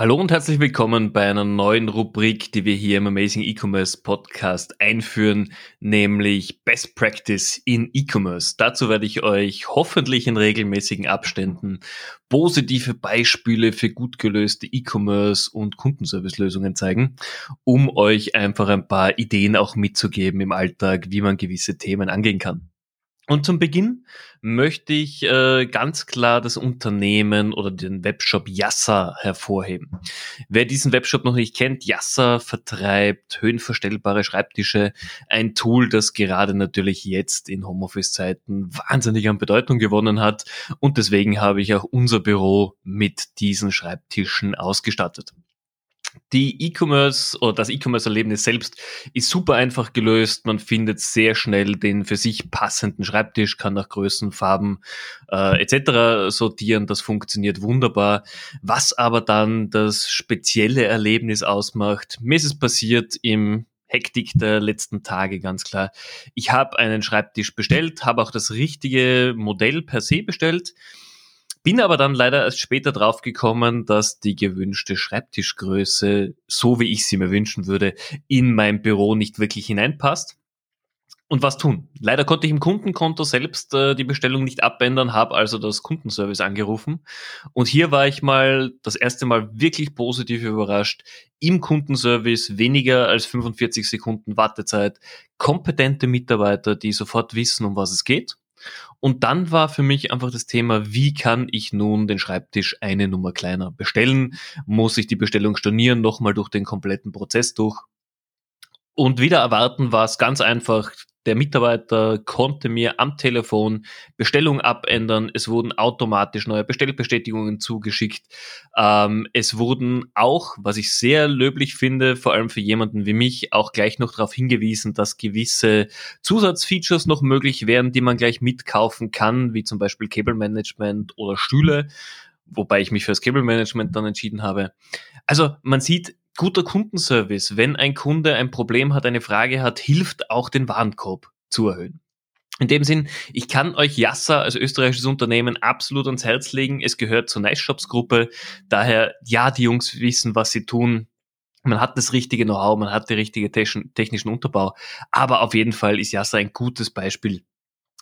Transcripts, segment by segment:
Hallo und herzlich willkommen bei einer neuen Rubrik, die wir hier im Amazing E-Commerce Podcast einführen, nämlich Best Practice in E-Commerce. Dazu werde ich euch hoffentlich in regelmäßigen Abständen positive Beispiele für gut gelöste E-Commerce und Kundenservice-Lösungen zeigen, um euch einfach ein paar Ideen auch mitzugeben im Alltag, wie man gewisse Themen angehen kann. Und zum Beginn möchte ich äh, ganz klar das Unternehmen oder den Webshop Yassa hervorheben. Wer diesen Webshop noch nicht kennt, Yassa vertreibt höhenverstellbare Schreibtische, ein Tool, das gerade natürlich jetzt in Homeoffice-Zeiten wahnsinnig an Bedeutung gewonnen hat und deswegen habe ich auch unser Büro mit diesen Schreibtischen ausgestattet. Die E-Commerce oder das E-Commerce-Erlebnis selbst ist super einfach gelöst. Man findet sehr schnell den für sich passenden Schreibtisch, kann nach Größen, Farben äh, etc. sortieren. Das funktioniert wunderbar. Was aber dann das spezielle Erlebnis ausmacht, mir ist es passiert im Hektik der letzten Tage ganz klar. Ich habe einen Schreibtisch bestellt, habe auch das richtige Modell per se bestellt bin aber dann leider erst später draufgekommen, dass die gewünschte Schreibtischgröße, so wie ich sie mir wünschen würde, in mein Büro nicht wirklich hineinpasst. Und was tun? Leider konnte ich im Kundenkonto selbst äh, die Bestellung nicht abändern, habe also das Kundenservice angerufen. Und hier war ich mal das erste Mal wirklich positiv überrascht. Im Kundenservice weniger als 45 Sekunden Wartezeit, kompetente Mitarbeiter, die sofort wissen, um was es geht und dann war für mich einfach das Thema, wie kann ich nun den Schreibtisch eine Nummer kleiner bestellen? Muss ich die Bestellung stornieren, nochmal durch den kompletten Prozess durch? Und wieder erwarten war es ganz einfach. Der Mitarbeiter konnte mir am Telefon Bestellung abändern. Es wurden automatisch neue Bestellbestätigungen zugeschickt. Ähm, es wurden auch, was ich sehr löblich finde, vor allem für jemanden wie mich, auch gleich noch darauf hingewiesen, dass gewisse Zusatzfeatures noch möglich wären, die man gleich mitkaufen kann, wie zum Beispiel Cable Management oder Stühle wobei ich mich für das Cable Management dann entschieden habe. Also man sieht, guter Kundenservice, wenn ein Kunde ein Problem hat, eine Frage hat, hilft auch den Warenkorb zu erhöhen. In dem Sinn, ich kann euch Yassa als österreichisches Unternehmen absolut ans Herz legen. Es gehört zur Nice Shops Gruppe. Daher, ja, die Jungs wissen, was sie tun. Man hat das richtige Know-how, man hat den richtigen technischen Unterbau. Aber auf jeden Fall ist Yassa ein gutes Beispiel,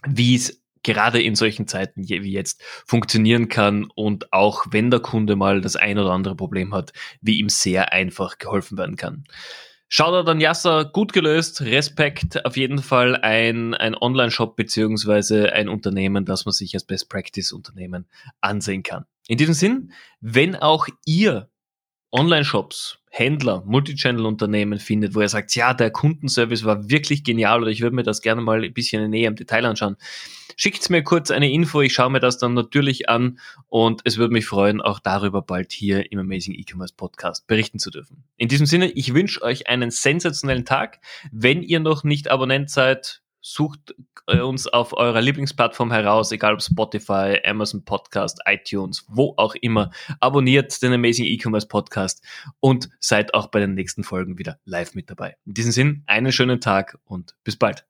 wie es gerade in solchen Zeiten wie jetzt funktionieren kann und auch wenn der Kunde mal das ein oder andere Problem hat, wie ihm sehr einfach geholfen werden kann. Shoutout an Yasser, gut gelöst, Respekt, auf jeden Fall ein, ein Online-Shop beziehungsweise ein Unternehmen, das man sich als Best-Practice-Unternehmen ansehen kann. In diesem Sinn, wenn auch ihr Online-Shops, Händler, Multichannel-Unternehmen findet, wo er sagt, ja, der Kundenservice war wirklich genial oder ich würde mir das gerne mal ein bisschen näher im Detail anschauen, schickt mir kurz eine Info, ich schaue mir das dann natürlich an und es würde mich freuen, auch darüber bald hier im Amazing E-Commerce Podcast berichten zu dürfen. In diesem Sinne, ich wünsche euch einen sensationellen Tag. Wenn ihr noch nicht Abonnent seid, sucht äh, uns auf eurer Lieblingsplattform heraus, egal ob Spotify, Amazon Podcast, iTunes, wo auch immer. Abonniert den Amazing E-Commerce Podcast und seid auch bei den nächsten Folgen wieder live mit dabei. In diesem Sinn, einen schönen Tag und bis bald.